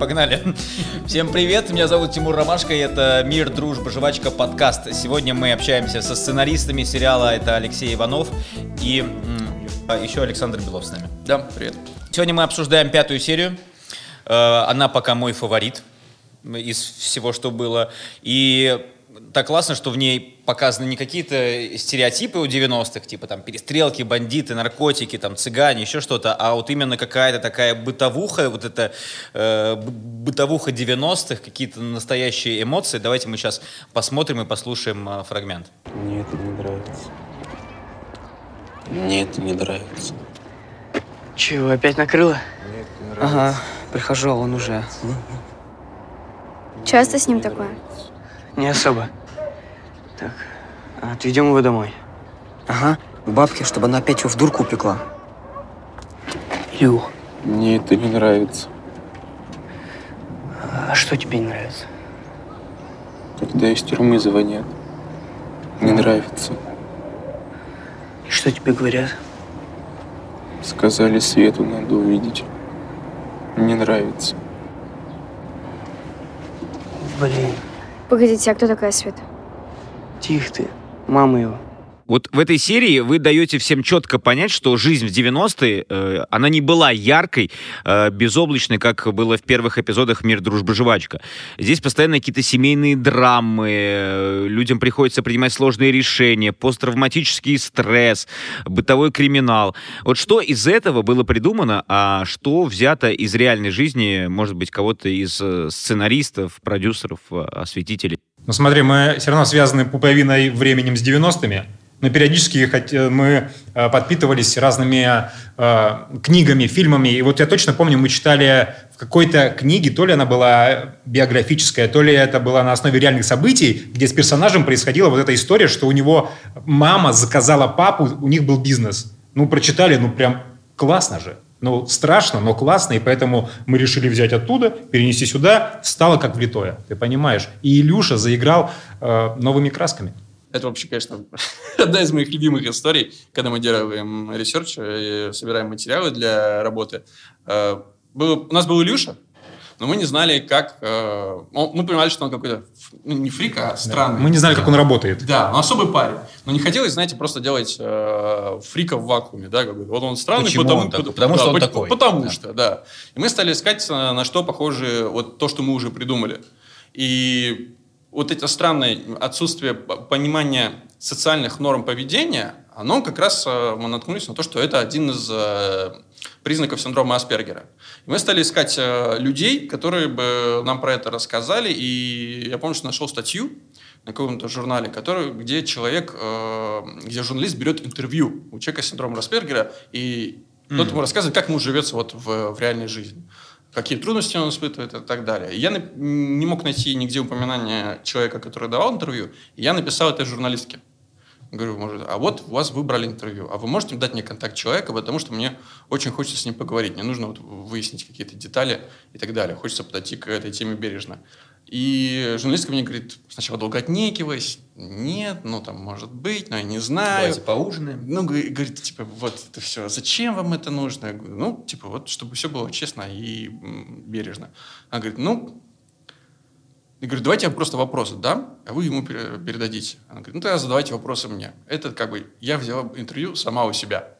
Погнали. Всем привет, меня зовут Тимур Ромашко, и это «Мир, дружба, жвачка» подкаст. Сегодня мы общаемся со сценаристами сериала, это Алексей Иванов и а еще Александр Белов с нами. Да, привет. Сегодня мы обсуждаем пятую серию. Э, она пока мой фаворит из всего, что было. И так классно, что в ней показаны не какие-то стереотипы у 90-х, типа там перестрелки, бандиты, наркотики, там цыгане, еще что-то, а вот именно какая-то такая бытовуха, вот эта э, бытовуха 90-х, какие-то настоящие эмоции. Давайте мы сейчас посмотрим и послушаем э, фрагмент. Мне это не нравится. Мне это не нравится. Чего, опять накрыло? Мне это не нравится. Ага, прихожу, а он уже. Часто с ним такое? Не особо. Так, отведем его домой. Ага, к бабке, чтобы она опять его в дурку упекла. Илюх, Мне это не нравится. а что тебе не нравится? Когда из тюрьмы звонят. Не нравится. И что тебе говорят? Сказали, Свету надо увидеть. Не нравится. Блин, Погодите, а кто такая Света? Тихо ты. Мама его. Вот в этой серии вы даете всем четко понять, что жизнь в 90-е, э, она не была яркой, э, безоблачной, как было в первых эпизодах «Мир, дружба, жвачка». Здесь постоянно какие-то семейные драмы, э, людям приходится принимать сложные решения, посттравматический стресс, бытовой криминал. Вот что из этого было придумано, а что взято из реальной жизни, может быть, кого-то из э, сценаристов, продюсеров, э, осветителей? Ну смотри, мы все равно связаны пуповиной временем с 90-ми, но периодически э, мы э, подпитывались разными э, книгами, фильмами. И вот я точно помню, мы читали в какой-то книге, то ли она была биографическая, то ли это была на основе реальных событий, где с персонажем происходила вот эта история, что у него мама заказала папу, у них был бизнес. Ну, прочитали, ну прям классно же. Ну, страшно, но классно, и поэтому мы решили взять оттуда, перенести сюда, стало как влитое, ты понимаешь. И Илюша заиграл э, новыми красками. Это вообще, конечно, одна из моих любимых историй, когда мы делаем research и собираем материалы для работы. Э, было- у нас был Илюша, но мы не знали, как... э, он- мы понимали, что он какой-то, ну, не фрик, а странный. Мы не знали, как он работает. Да, но особый парень. Но не хотелось, знаете, просто делать э, фрика в вакууме, да, как бы. Вот он странный, Почему потому, он такой? пот- Потому что он пот- такой. Потому Да. что, да. И мы стали искать, э, на что похоже вот то, что мы уже придумали. И вот это странное отсутствие понимания социальных норм поведения, оно как раз э, мы наткнулись на то, что это один из э, признаков синдрома Аспергера. И мы стали искать э, людей, которые бы нам про это рассказали, и я помню, что нашел статью на каком-то журнале, который, где человек, э, где журналист берет интервью у человека с синдромом Аспергера, и тот ему рассказывает, как ему живется вот в, в реальной жизни какие трудности он испытывает и так далее. Я не мог найти нигде упоминания человека, который давал интервью, и я написал этой журналистке. Говорю, может, а вот у вас выбрали интервью, а вы можете дать мне контакт человека, потому что мне очень хочется с ним поговорить, мне нужно вот выяснить какие-то детали и так далее, хочется подойти к этой теме бережно. И журналистка мне говорит, сначала долго отнекиваясь, нет, ну там может быть, но я не знаю. Давайте поужинаем. Ну, говорит, типа, вот это все, зачем вам это нужно? Я говорю, ну, типа, вот, чтобы все было честно и бережно. Она говорит, ну, я говорю, давайте я просто вопросы дам, а вы ему пере- передадите. Она говорит, ну, тогда задавайте вопросы мне. Это как бы, я взяла интервью сама у себя.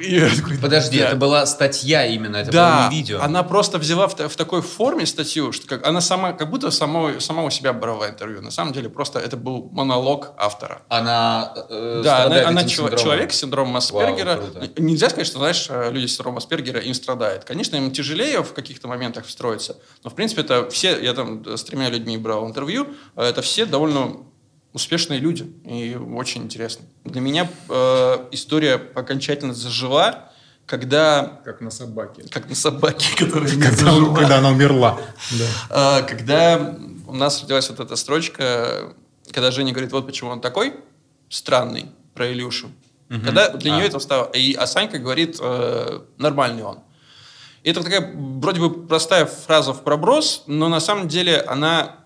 И такой, Подожди, да. это была статья именно, это да, было не видео. она просто взяла в, в такой форме статью, что как, она сама, как будто сама, сама у себя брала интервью. На самом деле просто это был монолог автора. Она э, Да, она, она синдромом. человек с синдромом Аспергера. Вау, круто. Нельзя сказать, что, знаешь, э, люди с синдромом Аспергера им страдают. Конечно, им тяжелее в каких-то моментах встроиться, но, в принципе, это все, я там с тремя людьми брал интервью, э, это все довольно успешные люди и очень интересно. Для меня э, история окончательно зажила, когда... Как на собаке. Как на собаке, которая не Когда, зажила. когда она умерла. Да. А, Когда у нас родилась вот эта строчка, когда Женя говорит, вот почему он такой странный, про Илюшу. Когда для А. нее это стало... И, а Санька говорит, э, нормальный он. И это такая вроде бы простая фраза в проброс, но на самом деле она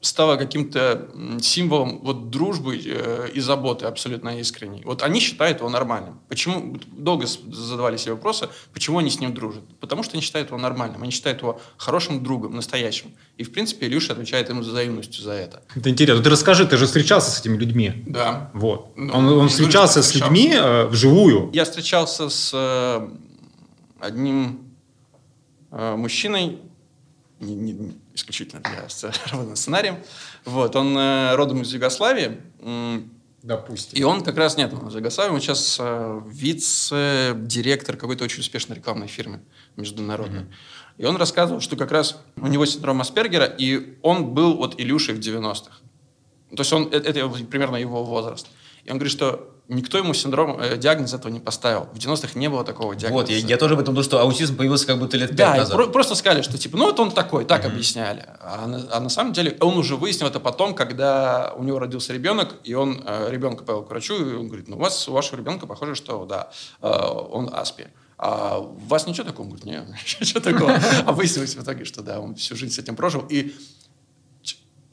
стало каким-то символом вот дружбы э, и заботы абсолютно искренней. Вот они считают его нормальным. Почему долго задавали себе вопросы, почему они с ним дружат? Потому что они считают его нормальным, они считают его хорошим другом, настоящим. И в принципе Илюша отвечает им взаимностью за это. Это интересно. Ты расскажи, ты же встречался с этими людьми. Да. Вот. Ну, он он встречался с людьми э, вживую. Я встречался с э, одним э, мужчиной, не- не исключительно для сц- работы над сценарием. Вот, он э, родом из Югославии. Допустим. И он как раз, нет, он из Югославии, он сейчас э, вице-директор какой-то очень успешной рекламной фирмы международной. И он рассказывал, что как раз у него синдром Аспергера, и он был вот Илюшей в 90-х. То есть он, э- это, примерно его возраст. И он говорит, что никто ему синдром, э, диагноз этого не поставил. В 90-х не было такого диагноза. Вот, я, я тоже об этом думал, что аутизм появился как будто лет пять Да, и назад. про- просто сказали, что типа, ну вот он такой, так объясняли. А на, а на самом деле он уже выяснил это потом, когда у него родился ребенок, и он э, ребенка повел к врачу, и он говорит, ну у вас, у вашего ребенка похоже, что да, э, он аспи. А у вас ничего такого? Он говорит, нет, ничего такого. А выяснилось в итоге, что да, он всю жизнь с этим прожил. И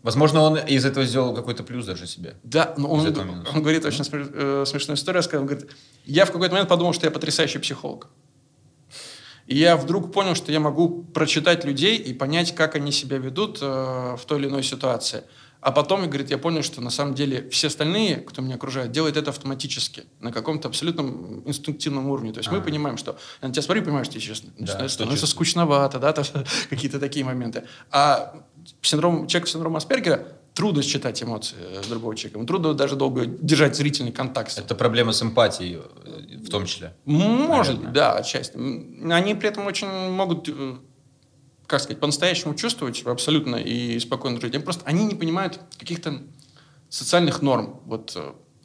Возможно, он из этого сделал какой-то плюс даже себе. да, но он, этого минус. он говорит очень э, смешную историю. Он говорит, я в какой-то момент подумал, что я потрясающий психолог. И я вдруг понял, что я могу прочитать людей и понять, как они себя ведут э, в той или иной ситуации. А потом, говорит, я понял, что на самом деле все остальные, кто меня окружает, делают это автоматически, на каком-то абсолютном инстинктивном уровне. То есть мы понимаем, что я на тебя смотрю и понимаю, что тебе сейчас начинает что становиться чувствуешь. скучновато, да, какие-то такие моменты. А синдром, человек с синдромом Аспергера трудно считать эмоции э, другого человека. Трудно даже долго держать зрительный контакт. с. Это проблема с эмпатией э, в том числе. Может Наверное. да, отчасти. Они при этом очень могут, э, как сказать, по-настоящему чувствовать абсолютно и спокойно жить. Они просто они не понимают каких-то социальных норм, вот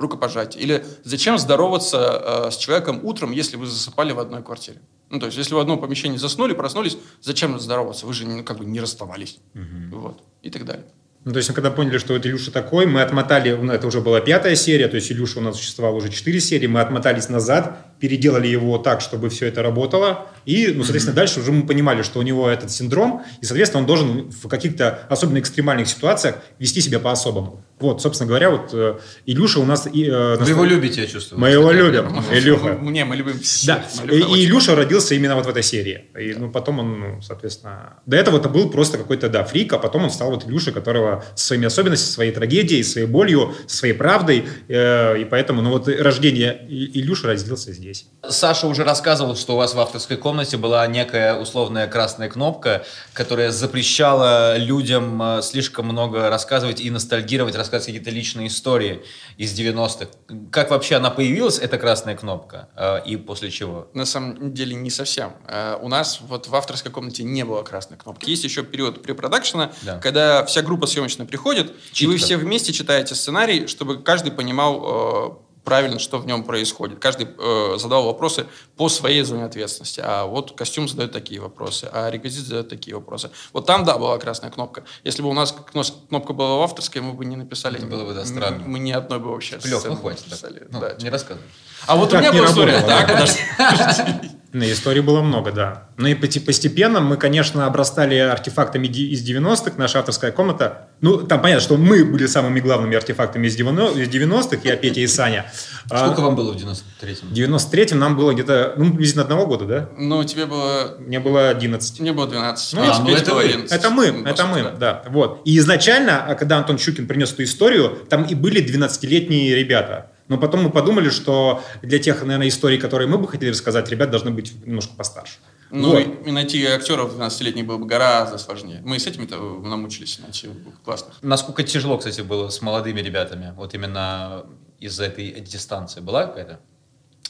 рукопожатия. Или зачем здороваться э, с человеком утром, если вы засыпали в одной квартире? Ну, то есть, если вы в одном помещении заснули, проснулись, зачем здороваться? Вы же ну, как бы не расставались. Вот. И так далее. Ну, то есть, мы когда поняли, что вот Илюша такой, мы отмотали, ну, это уже была пятая серия, то есть Илюша у нас существовал уже четыре серии, мы отмотались назад, переделали его так, чтобы все это работало, и, ну, соответственно, дальше уже мы понимали, что у него этот синдром, и, соответственно, он должен в каких-то особенно экстремальных ситуациях вести себя по-особому. Вот, собственно говоря, вот э, Илюша у нас... И, э, Вы его любите, я чувствую. Мы его любим, Илюха. Не, мы любим всех. Да, Мы и, Илюша родился именно вот в этой серии. И, ну, потом он, ну, соответственно... До этого это был просто какой-то, да, фрик, а потом он стал вот Илюша, которого со своими особенностями, со своей трагедией, своей болью, со своей правдой. э, и поэтому, ну, вот рождение И- Илюши родился здесь. Саша уже рассказывал, что у вас в авторской комнате была некая условная красная кнопка, которая запрещала людям э, слишком много рассказывать и ностальгировать, рассказывать какие-то личные истории из 90-х. Как вообще она появилась, эта красная кнопка, э, и после чего? На самом деле не совсем. Э, У нас вот в авторской комнате не было красной кнопки. Есть еще период препродакшена, Да. когда вся группа съемочная приходит, и Читка. вы все вместе читаете сценарий, чтобы каждый понимал э, правильно, что в нем происходит. Каждый э, задал вопросы по своей зоне ответственности. А вот костюм задает такие вопросы, а реквизит задает такие вопросы. Вот там, да, была красная кнопка. Если бы у нас кно- кнопка была в авторской, мы бы не написали. Это было бы, да, странно. Мы ни одной бы вообще Лех, ну хватит. написали. Ну, Да. не рассказывай. А вот Так у меня была история. Так, да. подожди. На истории было много, да. Ну и постепенно мы, конечно, обрастали артефактами из 90-х, наша авторская комната. Ну, там понятно, что мы были самыми главными артефактами из 90- из 90-х, я, Петя и Саня. А Сколько вам было в 93-м? В 93-м нам было где-то, ну, приблизительно одного года, да? Ну, тебе было... Мне было 11. Мне было 12. Ну, а, ну, это было вы. 11. Это мы, Ну, это мы, собственно. да. Вот. И изначально, а когда Антон Щукин принес эту историю, там и были 12-летние ребята. Но потом мы подумали, что для тех, наверное, историй, которые мы бы хотели рассказать, ребят должны быть немножко постарше. Ну, Вот. и, найти актеров 12-летних было бы гораздо сложнее. Мы и с этими-то намучились найти классных. Насколько тяжело, кстати, было с молодыми ребятами? Вот именно из-за этой дистанции. Была какая-то?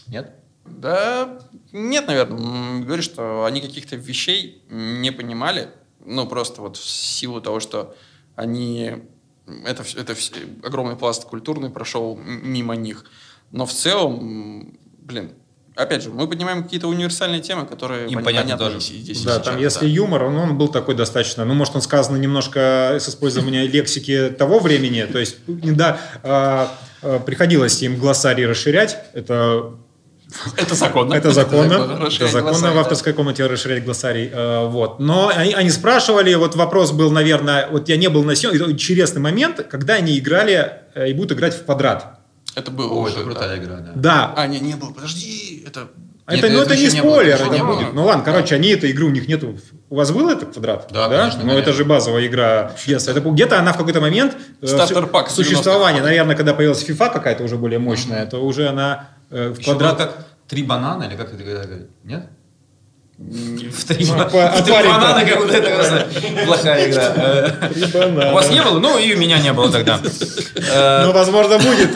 Нет? Да, нет, наверное. Говорю, что они каких-то вещей не понимали. Ну, просто вот в силу того, что они... Это, это вс- огромный пласт культурный прошел мимо них. Но в целом, блин, опять же, мы поднимаем какие-то универсальные темы, которые Им понятны тоже. здесь, Да, сейчас, там если да. юмор, он, он был такой достаточно, ну, может, он сказан немножко с использованием лексики того времени, то есть, да, а, а, приходилось им глоссарий расширять, это Это законно. Это законно. Это законно в да. авторской комнате расширять глоссарий. Э, Вот. Но они, они спрашивали, вот вопрос был, наверное, вот я не был на съемке, это интересный момент, когда они играли э, и будут играть в квадрат. Это было О, уже, это да. крутая игра, да. Да. А, не, не было, подожди, это... Нет, это, ну, это не было, спойлер, этого это не было. будет. Ну ладно, короче, они этой игры у них нету. У вас был этот квадрат? Да, конечно, Ну это же базовая игра детства. Это где-то она в какой-то момент э, Стартер-пак су- существования, 90-х. наверное, когда появилась FIFA какая-то уже более мощная, то уже она в Еще квадрат. как три банана, или как это говорят? Нет? В три, Ну, по- в три отварим-то. банана, как будто это просто плохая игра. Э, У вас не было? Ну, и у меня не было тогда. Э, Ну, возможно, будет.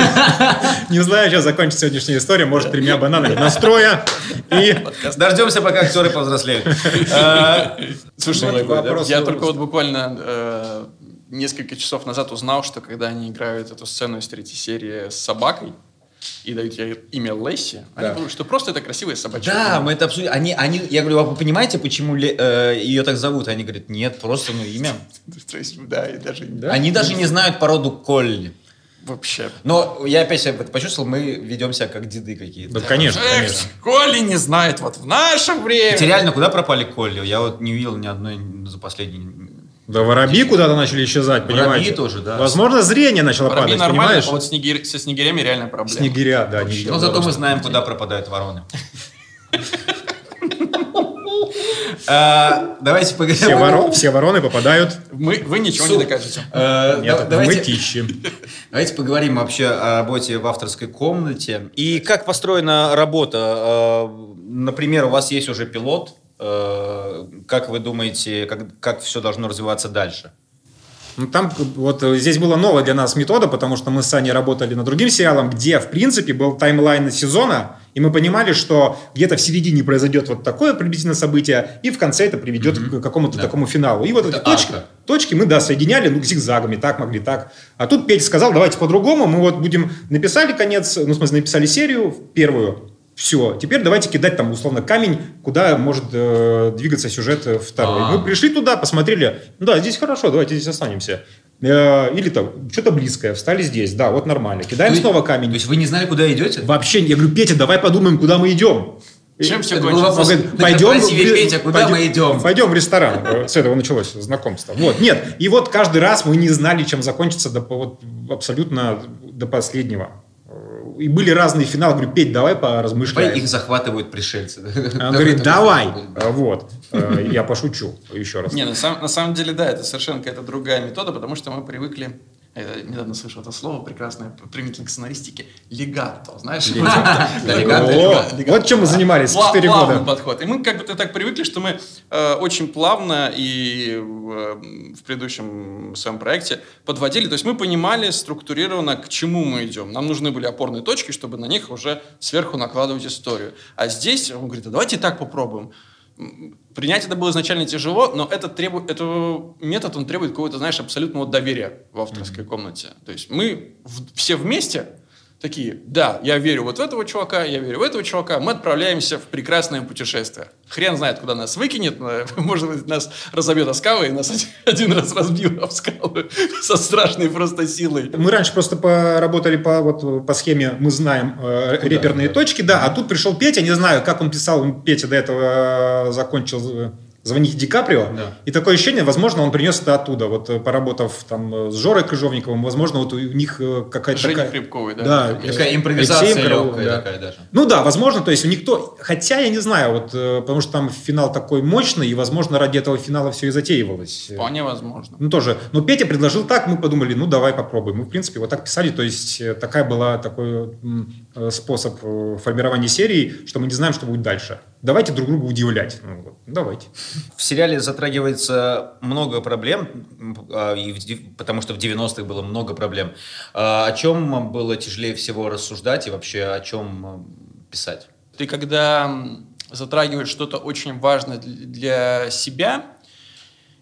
Не знаю, сейчас закончится сегодняшняя история. Может, тремя бананами настроя. И Дождемся, пока актеры повзрослеют. Э, Слушай, Вот вопрос я только вот буквально э, несколько часов назад узнал, что когда они играют эту сцену из третьей серии с собакой и дают ей имя Лесси, они Да. говорят, что просто это красивая собачка. Да, мы это обсудили. Они, они, я говорю, а вы понимаете, почему э, ее так зовут? Они говорят, нет, просто ну, имя. То есть, да, и даже Да? Они даже не знают породу Колли. вообще. Но я опять себя почувствовал, мы ведем себя как деды какие-то. Да, конечно, Эх, конечно. Коли не знает, вот в наше время. Хотя реально, куда пропали Колли? Я вот не видел ни одной за последние... Да, воробьи куда-то начали исчезать, Воробьи понимаете? тоже, да. Возможно, зрение начало Воробьи падать, нормально, понимаешь? а вот снегирь- со снегирями реально проблема. Снегиря, да, видел. Но зато мы знаем, куда пропадают вороны. А, Давайте поговорим. все вороны попадают. Мы, вы ничего не докажете. Э, Нет, да- мы тищи. давайте поговорим вообще о работе в авторской комнате. И как построена работа? Э, Например, у вас есть уже пилот. Э, Как вы думаете, как, как все должно развиваться дальше? Ну, там вот э, здесь была новая для нас метода, потому что мы с Саней работали над другим сериалом, где, в принципе, был таймлайн сезона, и мы понимали, что где-то в середине произойдет вот такое приблизительно событие, и в конце это приведет к какому-то Да. такому финалу. И вот Это эти точки, арка. точки мы, да, соединяли, ну, зигзагами, так могли, так. А тут Петя сказал, давайте по-другому, мы вот будем, написали конец, ну, в смысле, написали серию первую, все, теперь давайте кидать там, условно, камень, куда может э, двигаться сюжет э, второй. А. Мы пришли туда, посмотрели, ну да, здесь хорошо, давайте здесь останемся. Э, Или там, что-то близкое, встали здесь, да, вот нормально. Кидаем То есть- снова То камень. есть вы не знали, куда идете? Вообще, я говорю, Петя, давай подумаем, куда мы идем. Чем все. Он говорит, пойдем, в- Петя, куда пойдем- мы идем? Пойдем в ресторан. Э, С этого началось знакомство. Вот, нет. И вот каждый раз мы не знали, чем закончится до, вот, абсолютно до последнего. И были разные финалы. Говорю, Петь, давай Давай поразмышляем. их захватывают пришельцы. Он говорит, давай. А, Вот. Э, Я пошучу еще раз. Не, на самом деле, да, это совершенно какая-то другая метода, потому что мы привыкли, я недавно слышал это слово прекрасное, применительно к сценаристике, легато, знаешь? Вот чем мы занимались Пла- 4 плавный года. подход. И мы как бы так привыкли, что мы э, очень плавно и э, в предыдущем своем проекте подводили. То есть мы понимали структурированно, к чему мы идем. Нам нужны были опорные точки, чтобы на них уже сверху накладывать историю. А здесь он говорит, а давайте так попробуем. Принять это было изначально тяжело, но это требует, это метод, он требует какого-то, знаешь, абсолютного доверия в авторской комнате. То есть мы в- все вместе такие, да, я верю вот в этого чувака, я верю в этого чувака, мы отправляемся в прекрасное путешествие. Хрен знает, куда нас выкинет, может быть, нас разобьет о скалы, и нас один- раз разбил об скалу со страшной просто силой. Мы раньше просто поработали по, вот, по схеме «Мы знаем э, реперные точки», да, а тут пришел Петя, не знаю, как он писал, Петя до этого э, закончил «Звоните Ди Каприо», Да. и такое ощущение, возможно, он принес это оттуда, вот э, поработав там э, с Жорой Крыжовниковым, возможно, вот у них э, какая-то Женя такая... Крепковой, да. Да. Такая Алексеем импровизация Кровым, легкая да. такая даже. Ну да, возможно, то есть у них то, хотя я не знаю, вот, потому что там финал такой мощный, и, возможно, ради этого финала все и затеивалось. Вполне возможно. Ну, тоже. Но Петя предложил так, мы подумали, ну, давай попробуем. Мы, в принципе, вот так писали. То есть, такая была такой способ формирования серии, что мы не знаем, что будет дальше. Давайте друг друга удивлять. Ну, вот, давайте. В сериале затрагивается много проблем, а, потому что в 90-х было много проблем. А О чем было тяжелее всего рассуждать и вообще о чем м, писать? Ты когда затрагиваешь что-то очень важное дл- для себя,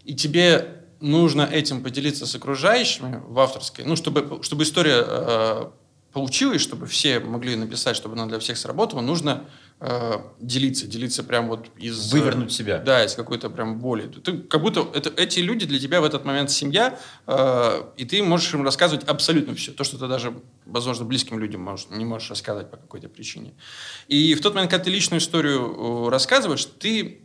и тебе нужно этим поделиться с окружающими в авторской, ну, чтобы, чтобы история э, получилось, чтобы все могли написать, чтобы она для всех сработала, нужно э, делиться, делиться прям вот из... э, Вывернуть себя. Да, из какой-то прям боли. Ты как будто это, эти люди для тебя в этот момент семья, э, и ты можешь им рассказывать абсолютно все. То, что ты даже, возможно, близким людям можешь, не можешь рассказать по какой-то причине. И в тот момент, когда ты личную историю э, рассказываешь, ты,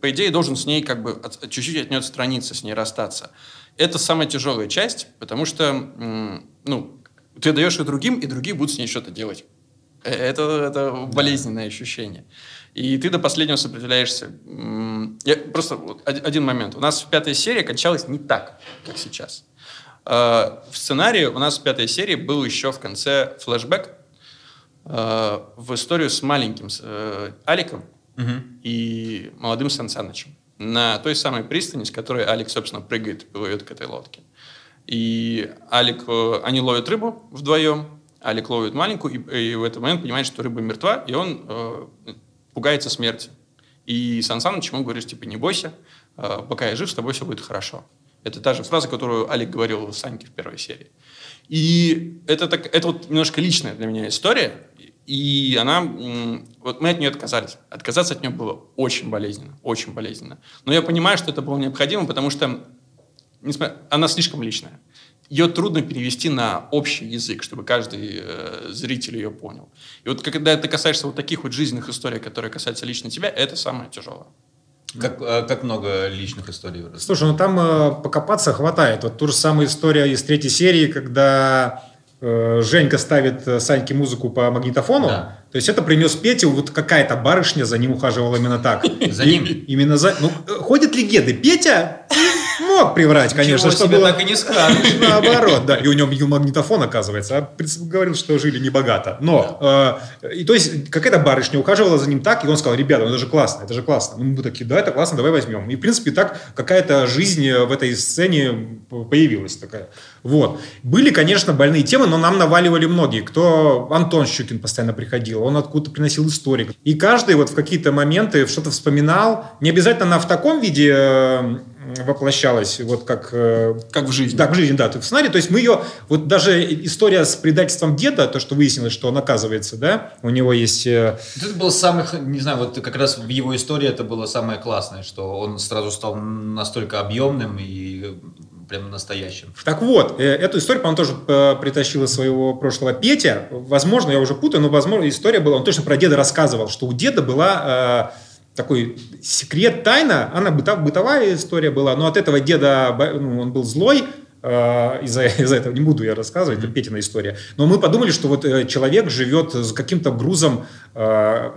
по идее, должен с ней как бы от- чуть-чуть от нее отстраниться, с ней расстаться. Это самая тяжелая часть, потому что, ну, ты даешь ее другим, и другие будут с ней что-то делать. Э, Это, это болезненное ощущение. И ты до последнего сопротивляешься. Я, просто вот од- один момент. У нас пятая серия кончалась не так, как сейчас. Э, В сценарии у нас в пятой серии был еще в конце флешбэк э, в историю с маленьким Аликом и молодым Сан Санычем на той самой пристани, с которой Алик, собственно, прыгает и плывет к этой лодке. И Алик, они ловят рыбу вдвоем, Алик ловит маленькую, и, и в этот момент понимает, что рыба мертва, и он э, пугается смерти. И Сан Саныч ему говорит, типа, не бойся, э, пока я жив, с тобой все будет хорошо. Это та же фраза, которую Алик говорил Саньке в первой серии. И это, так, это вот немножко личная для меня история, и она, вот мы от нее отказались. Отказаться от нее было очень болезненно, очень болезненно. Но я понимаю, что это было необходимо, потому что несмотря, она слишком личная. Ее трудно перевести на общий язык, чтобы каждый э, зритель ее понял. И вот когда ты касаешься вот таких вот жизненных историй, которые касаются лично тебя, это самое тяжелое. Как, э, как много личных историй. Слушай, ну там э, покопаться хватает. Вот ту же самую история из третьей серии, когда э, Женька ставит э, Саньке музыку по магнитофону. Да. То есть это принес Петя, вот какая-то барышня за ним ухаживала именно так. За ним? Именно за... Ну, э, ходят легенды. Петя мог приврать, конечно, Ничего что было... так и не скажешь. Наоборот, да. И у него был магнитофон, оказывается. А говорил, что жили небогато. Но, э, и то есть, какая-то барышня ухаживала за ним так, и он сказал, ребята, ну это же классно, это же классно. Ну, мы такие, да, это классно, давай возьмем. И, в принципе, так какая-то жизнь в этой сцене появилась такая. Вот. Были, конечно, больные темы, но нам наваливали многие. Кто... Антон Щукин постоянно приходил, он откуда-то приносил историк. И каждый вот в какие-то моменты что-то вспоминал. Не обязательно она в таком виде э, воплощалась, вот как... э, Как в жизни. да, в жизни, да, в сценарии. То есть мы ее, вот даже история с предательством деда, то, что выяснилось, что он оказывается, да, у него есть... э, Это был самый, х- не знаю, вот как раз в его истории это было самое классное, что он сразу стал настолько объемным и э, прям настоящим. Так вот, эту историю, по-моему, тоже притащил из своего прошлого Петя. Возможно, я уже путаю, но, возможно, история была, он точно про деда рассказывал, что у деда была такой секрет, тайна, она быта- бытовая история была, но от этого деда, ну, он был злой, э, из-за из-за этого не буду я рассказывать, это Петина история. Но мы подумали, что вот э, человек живет с каким-то грузом э,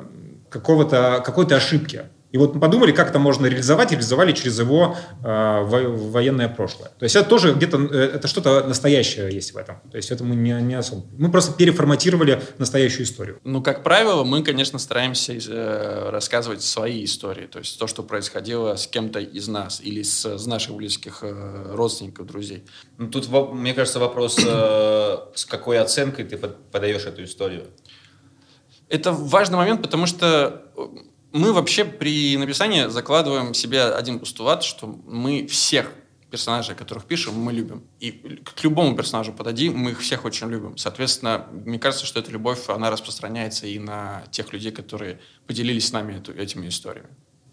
какого-то, какой-то ошибки. И вот мы подумали, как это можно реализовать, и реализовали через его э, во- военное прошлое. То есть это тоже где-то, э, это что-то настоящее есть в этом. То есть это мы не, не особо... Мы просто переформатировали настоящую историю. Ну, как правило, мы, конечно, стараемся э, рассказывать свои истории, то есть то, что происходило с кем-то из нас или с, с наших близких э, родственников, друзей. Ну, тут, мне кажется, вопрос, э, с какой оценкой ты под- подаешь эту историю. Это важный момент, потому что мы вообще при написании закладываем себе один постулат, что мы всех персонажей, которых пишем, мы любим. И к любому персонажу подойди, мы их всех очень любим. Соответственно, мне кажется, что эта любовь, она распространяется и на тех людей, которые поделились с нами эту- этими историями.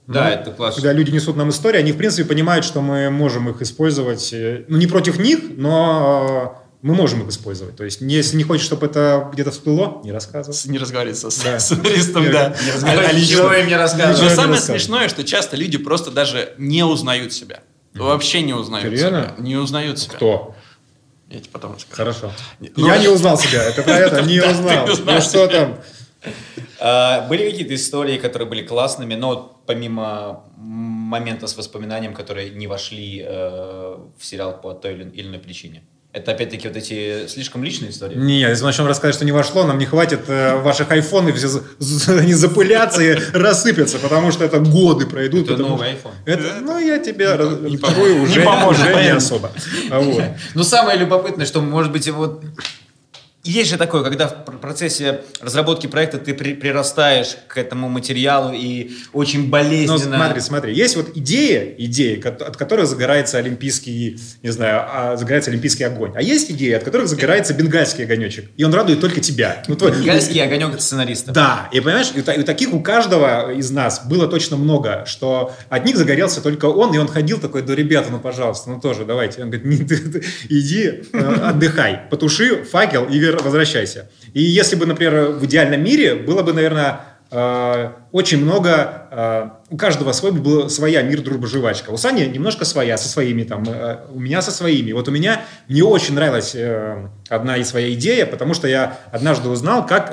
Да, Ну, это классно. Когда люди несут нам истории, они, в принципе, понимают, что мы можем их использовать. э, Ну, не против них, но мы можем их использовать. То есть, если не хочешь, чтобы это где-то всплыло, не рассказывай. Не разговариваться с Да. сценаристом, Не- да. не разговаривай. А лично- Ничего им не Но рассказывай. Не самое смешное, что часто люди просто даже не узнают себя. Вообще не узнают Серьезно? себя. Не узнают себя. Кто? Я тебе потом расскажу. Хорошо. Ну, Я не узнал себя. Это про это? Не узнал. Ну, что там? А, были какие-то истории, которые были классными, но вот помимо момента с воспоминанием, которые не вошли э, в сериал по той или иной причине? Это опять-таки вот эти слишком личные истории? Нет, если мы начнем рассказывать, что не вошло, нам не хватит э, ваших айфонов, все они запылятся и рассыпятся, потому что это годы пройдут. Это новый iPhone. Это, ну, я тебе раз- не вторую уже, Не поможет, уже не особо. А вот. Ну, самое любопытное, что, может быть, вот есть же такое, когда в пр- процессе разработки проекта ты при- прирастаешь к этому материалу и очень Ну, болезненно... смотри, смотри, есть вот идея, идеи, ко- от которых загорается олимпийский, не знаю, а, загорается олимпийский огонь. А есть идеи, от которых загорается бенгальский огонечек. И он радует только тебя. Ну, твой- Бенгальский огонек сценариста. Да, и понимаешь, и, и таких у каждого из нас было точно много, что от них загорелся только он, и он ходил такой, да, ребята, ну, пожалуйста, ну, тоже давайте. Он говорит, «Не, ты- ты иди, э, отдыхай, потуши факел и вер- возвращайся. И если бы, например, в идеальном мире было бы, наверное, очень много, э, у каждого свой была своя мир, дружба, жвачка. У Сани немножко своя, со своими там, э, у меня со своими. Вот у меня не очень нравилась э, одна и своя идея, потому что я однажды узнал, как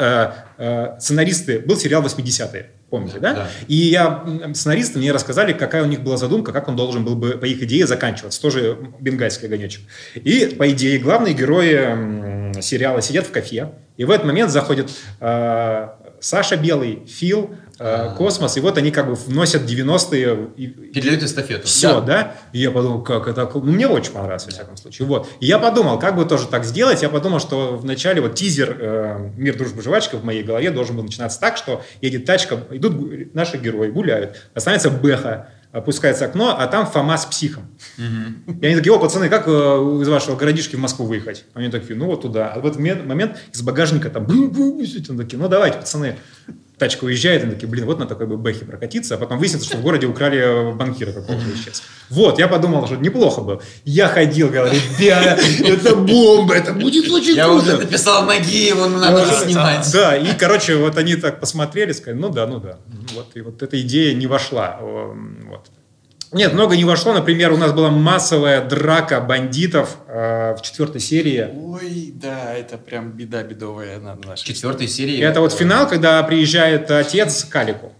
э, сценаристы, был сериал 80-е, помните, да? Да. И я, сценаристы мне рассказали, какая у них была задумка, как он должен был бы, по их идее, заканчиваться. Тоже бенгальский огонечек. И, по идее, главные герои сериала сидят в кафе, и в этот момент заходит э, Саша Белый, Фил, э, Космос, и вот они как бы вносят 90-е и- Передают эстафету. все, да. И я подумал, как это... Ну, мне очень понравилось, во всяком случае. Вот. И я подумал, как бы тоже так сделать. Я подумал, что вначале вот тизер э, «Мир, дружба, жвачка» в моей голове должен был начинаться так, что едет тачка, идут наши герои, гуляют, останется Бэха, опускается окно, а там Фома с психом. И они такие, о, пацаны, как э, из вашего городишки в Москву выехать? Они такие, ну вот туда. А в этот момент, из багажника там, они такие, ну давайте, пацаны. Тачка уезжает, они такие, блин, вот на такой бы бэхе прокатиться, а потом выяснится, что в городе украли банкира какого-то исчез. Вот, я подумал, что неплохо было. Я ходил, говорю, ребята, это бомба, это будет очень Я круто. уже написал Нагиеву, ну надо же снимать. Да, и, короче, вот они так посмотрели, сказали, ну да, ну да. Вот, и вот эта идея не вошла. Эм, Вот. Нет, много не вошло. Например, у нас была массовая драка бандитов э, в четвертой серии. Ой, да, это прям беда бедовая на В нашей. четвертой серии... Это вот финал, когда приезжает отец к Алику.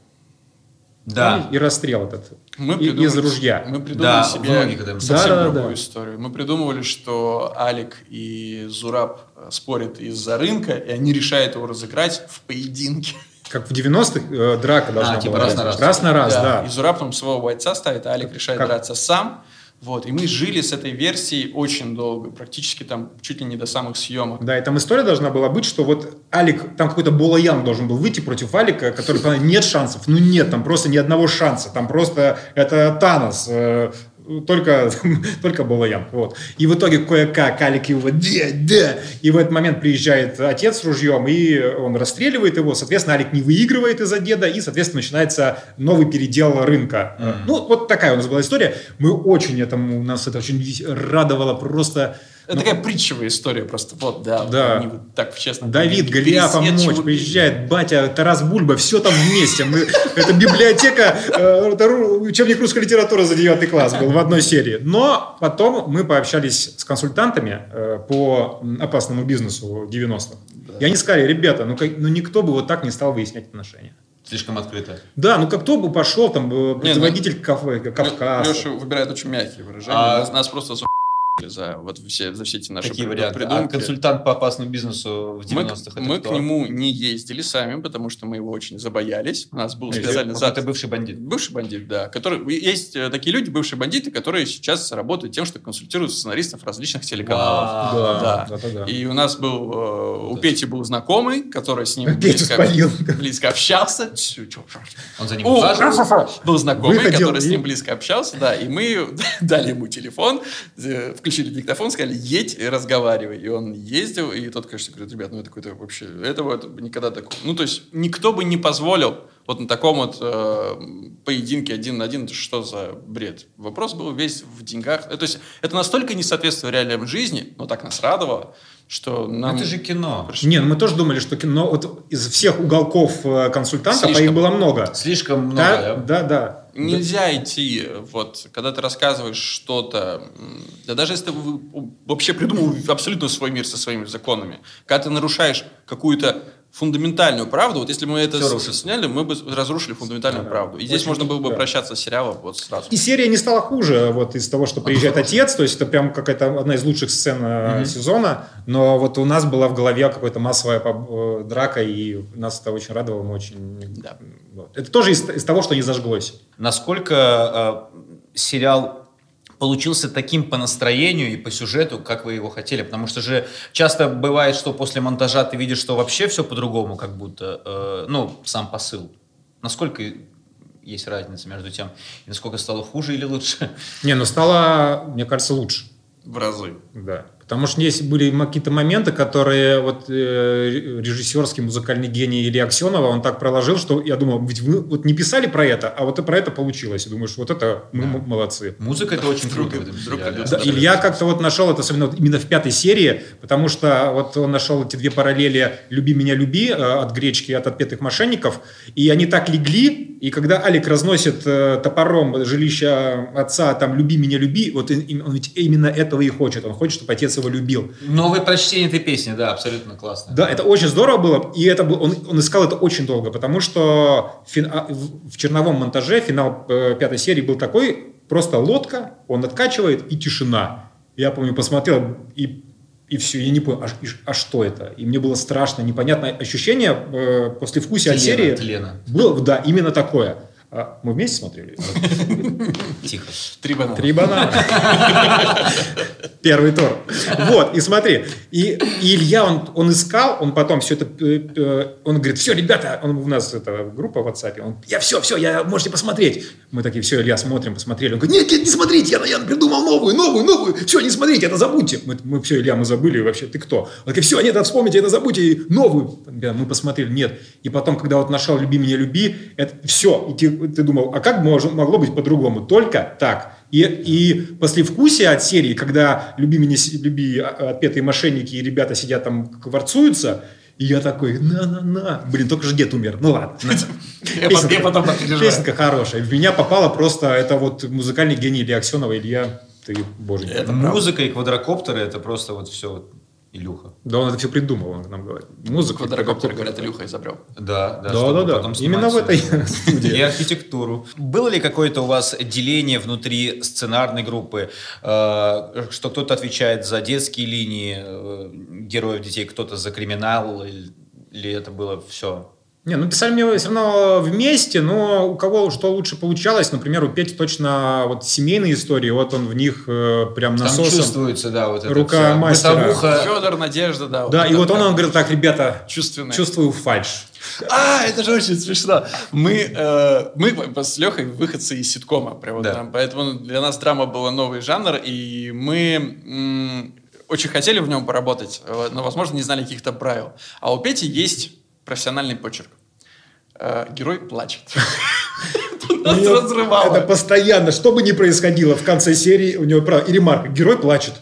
Да. И расстрел этот. Мы И- придумали- из ружья. Мы придумали Да, себе совсем Да, да, да, другую да. историю. Мы придумывали, что Алик и Зураб э, спорят из-за рынка, и они решают его разыграть в поединке. Как в 90-х э, драка должна типа была раз быть. на раз. Раз на раз, да. И Зураб там своего бойца ставит, а Алик решает Как? драться сам. Вот, и мы жили с этой версией очень долго, практически там чуть ли не до самых съемок. Да, и там история должна была быть, что вот Алик, там какой-то Булаян должен был выйти против Алика, который сказал, нет шансов. Ну нет, там просто ни одного шанса. Там просто это Танос. э, только, только Булаян. Вот. И в итоге кое-как Алик его, да, да. И в этот момент приезжает отец с ружьем, и он расстреливает его. Соответственно, Алик не выигрывает из-за деда, и, соответственно, начинается новый передел рынка. Ну, вот такая у нас была история. Мы очень этому, нас это очень радовало просто... Это такая притчевая история просто. Вот, да. Да. они вот так честно. Давид, Голиаф, помочь, приезжает, батя, Тарас Бульба, все там вместе. Мы, это библиотека, э, учебник русской литературы за 9 класс был в одной серии. Но потом мы пообщались с консультантами э, по опасному бизнесу 90-х. И они сказали, ребята, ну, как- ну никто бы вот так не стал выяснять отношения. Слишком открыто. Да, ну как кто бы пошел, там, э, предводитель кафе, Кавказа. Леша выбирает очень мягкие выражения. А- Нас, нас просто за за вот все, за все эти наши прид- варианты. А придумки. консультант по опасному бизнесу в мы, 90-х это мы кто? к нему не ездили сами, потому что мы его очень забоялись. У нас был Вот специальный Это бывший бандит. Бывший бандит, да. Который, есть э, такие люди, бывшие бандиты, которые сейчас работают тем, что консультируют сценаристов различных телеканалов. Да, Да. да, да, да. И у нас был, э, у Пети был знакомый, который с ним близко, близко общался. Он за ним О, ухаживал. был знакомый, который с ним близко общался, да, и мы дали ему телефон, э, включили диктофон, сказали, едь и разговаривай. И он ездил, и тот, конечно, говорит, ребят, ну это какой-то вообще, этого это никогда такого. Ну, то есть, никто бы не позволил вот на таком вот э, поединке один на один, это что за бред? Вопрос был весь в деньгах. Э, То есть, это настолько не соответствует реальной жизни, но так нас радовало, что нам... Это же кино. Не, ну мы тоже думали, что кино, вот из всех уголков э, консультантов, а Слишком. их было много. Слишком много. Да, да? да, да. Нельзя идти, вот, когда ты рассказываешь что-то, да даже если ты вообще придумал абсолютно свой мир со своими законами, когда ты нарушаешь какую-то фундаментальную правду, вот если мы это рушится. сняли, мы бы разрушили фундаментальную правду. И здесь можно было бы да. прощаться с сериалом вот сразу. И серия не стала хуже вот из того, что приезжает отец, то есть это прям какая-то одна из лучших сцен э, сезона, но вот у нас была в голове какая-то массовая э, драка, и нас это очень радовало, мы очень... Да. вот. Это тоже из, из того, что не зажглось. Насколько э, сериал получился таким по настроению и по сюжету, как вы его хотели. Потому что же часто бывает, что после монтажа ты видишь, что вообще все по-другому, как будто, э, ну, сам посыл. Насколько есть разница между тем, и насколько стало хуже или лучше? Не, ну стало, мне кажется, лучше. В разы. Да. Потому что есть были какие-то моменты, которые вот э, режиссерский музыкальный гений Илья Аксенова, он так проложил, что я думал, ведь вы вот не писали про это, а вот и про это получилось. И думаешь, вот это мы м- молодцы. Музыка это очень Вдруг- круто. Вдруг идет Да, Илья как-то вот нашел это, особенно вот именно в пятой серии, потому что вот он нашел эти две параллели «Люби меня, люби» э, от гречки и от отпетых мошенников, и они так легли, и когда Алик разносит э, топором жилище отца, там «люби меня, люби», вот и- и- он ведь именно этого и хочет, он хочет, чтобы отец его любил. Новое прочтение этой песни, да, абсолютно классно. Да, это очень здорово было, и это был, он, он искал это очень долго, потому что фин- а, в черновом монтаже финал э, пятой серии был такой, просто лодка, он откачивает и тишина. Я помню, посмотрел и и все, я не понял, а, а что это? И мне было страшно, непонятное ощущение э, после вкуса от серии. тлена. Было, да, именно такое. А мы вместе смотрели? Тихо. Три банана. Три банана. Первый тур. Вот, и смотри. И, и Илья, он, он искал, он потом все это... э, э, Он говорит, все, ребята, он, у нас это группа в WhatsApp, он, я все, все, я, можете посмотреть. Мы такие, все, Илья, смотрим, посмотрели. Он говорит, нет, нет, не смотрите, я, я придумал новую, новую, новую. Все, не смотрите, это забудьте. Мы, мы все, Илья, мы забыли, вообще, ты кто? Он говорит, все, нет, это вспомните, это забудьте, и новую. Мы посмотрели, нет. И потом, когда вот нашел «Люби меня, люби», это все. И ты, думал, а как мож- могло быть по-другому? Только так. И, и послевкусие от серии, когда «Люби меня, люби» а- отпетые мошенники и ребята сидят там кварцуются, и я такой, на-на-на. Блин, только же дед умер. Ну ладно. Я потом. Песенка хорошая. В меня попало просто, это вот музыкальный гений Илья Аксенова. Илья, ты боженька. Это Музыка и квадрокоптеры это просто вот все Илюха. Да он это все придумал, он нам говорит. Музыка. Квадрокоптер, говорят, Илюха изобрел. Да, да, Да, да, да. Именно в этой всё. студии. И архитектуру. Было ли какое-то у вас деление внутри сценарной группы, э, что кто-то отвечает за детские линии э, героев детей, кто-то за криминал, или это было все? Не, ну писали мне все равно вместе, но у кого что лучше получалось, например, у Пети точно вот семейные истории, вот он в них э, прям Там насосом. чувствуется, да, вот это рука вся мастера. бытовуха. Федор, Надежда, да. Да, и вот он, он говорит, так, ребята, Чувственный. чувствую фальш. А, это же очень смешно. Мы, э, мы с Лехой выходцы из ситкома. Прям вот Да. там. Поэтому для нас драма была новый жанр, и мы очень хотели в нем поработать, э, но, возможно, не знали каких-то правил. А у Пети есть профессиональный почерк. Э, Герой плачет. Нас разрывало. Это постоянно, что бы ни происходило в конце серии, у него правда, и ремарка, герой плачет.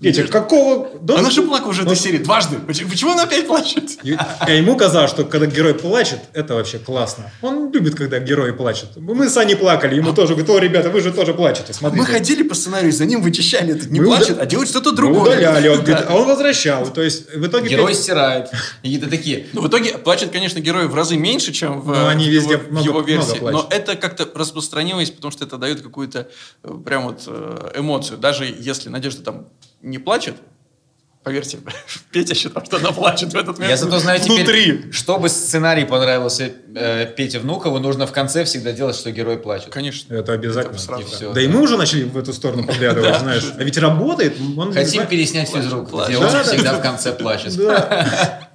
Петя, какого... Да Она ну, же плакала уже ну, этой серии дважды. Почему она опять плачет? И- А ему казалось, что когда герой плачет, это вообще классно. Он любит, когда герои плачут. Мы с Аней плакали, ему тоже говорит, о, ребята, вы же тоже плачете, смотрите. Мы ходили по сценарию, за ним вычищали. Этот не Мы плачет, уда- а делает что-то Мы другое. удаляли, он говорит, а он возвращал. То есть в итоге... Герой Петя- стирает. Какие-то такие. Ну, в итоге плачет, конечно, герой в разы меньше, чем в, Но они в везде его, много- его версии. много но это как-то распространилось, потому что это дает какую-то э, прям вот э, эмоцию. Даже если Надежда там не плачет, поверьте, Петя считал, что она плачет в этот момент. Я зато знаю внутри. теперь, чтобы сценарий понравился э, Пете Внукову, нужно в конце всегда делать, что герой плачет. Конечно. Это обязательно. Это сразу. Да. И всё, да да. и мы уже начали в эту сторону поглядывать, знаешь. А ведь работает. Он не Хотим переснять физрук, где он Да, да, всегда да. в конце плачет.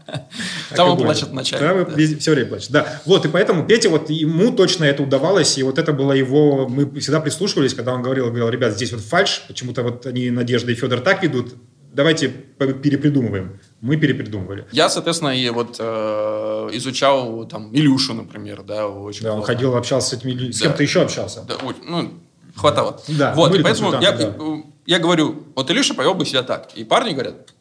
Там он плачет вначале, да. все время плачет. Да. Вот, и поэтому Петя, вот ему точно это удавалось, и вот это было его... Мы всегда прислушивались, когда он говорил, говорил, ребят, здесь вот фальш, почему-то вот они, Надежда и Федор так ведут, давайте перепридумываем. Мы перепридумывали. Я, соответственно, и вот э, изучал там Илюшу, например, да, очень Да, он ходил, общался с этими. С Да. кем-то еще общался. Да, ну, хватало. Да, вот, и поэтому я, э, я говорю, вот Илюша повел бы себя так. И парни говорят,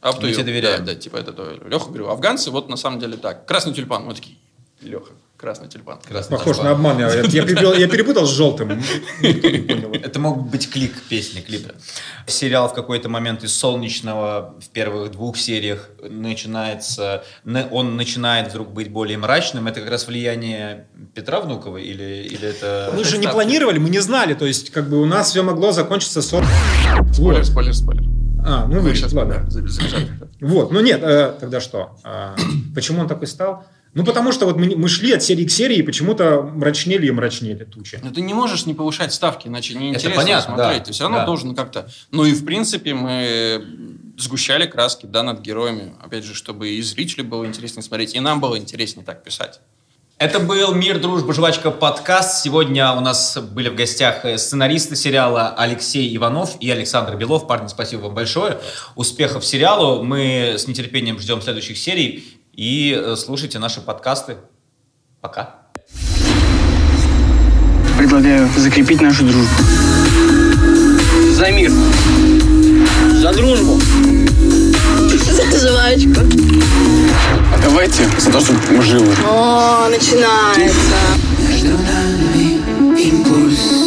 а Мы тебе доверяем. Да, да, типа это Леха, говорю, афганцы вот на самом деле так. Красный тюльпан. Мы такие, Леха, красный тюльпан. Красный Похож тюльпан. на обман. Я, я перепутал, я перепутал с желтым. Это мог быть клик песни, клипа. Сериал в какой-то момент из солнечного в первых двух сериях начинается, он начинает вдруг быть более мрачным. Это как раз влияние Петра Внукова или, или это... Мы же не планировали, мы не знали. То есть, как бы у нас все могло закончиться 40... Спойлер, спойлер, спойлер. А, ну вырежь, сейчас ладно. Вот, ну нет, э, тогда что? А, почему он такой стал? Ну, потому что вот мы, мы шли от серии к серии, и почему-то мрачнели и мрачнели тучи. Но ты не можешь не повышать ставки, иначе неинтересно понятно, смотреть. да, Ты все равно да. должен как-то... Ну и в принципе мы сгущали краски, да, над героями. Опять же, чтобы и зрителю было интереснее смотреть, и нам было интереснее так писать. Это был «Мир, дружба, жвачка» подкаст. Сегодня у нас были в гостях сценаристы сериала Алексей Иванов и Александр Белов. Парни, спасибо вам большое. Успехов сериалу. Мы с нетерпением ждем следующих серий. И э, слушайте наши подкасты. Пока. Предлагаю закрепить нашу дружбу. За мир. За дружбу. За жвачку. А давайте за то, чтобы мы живы. О, начинается. Между нами импульс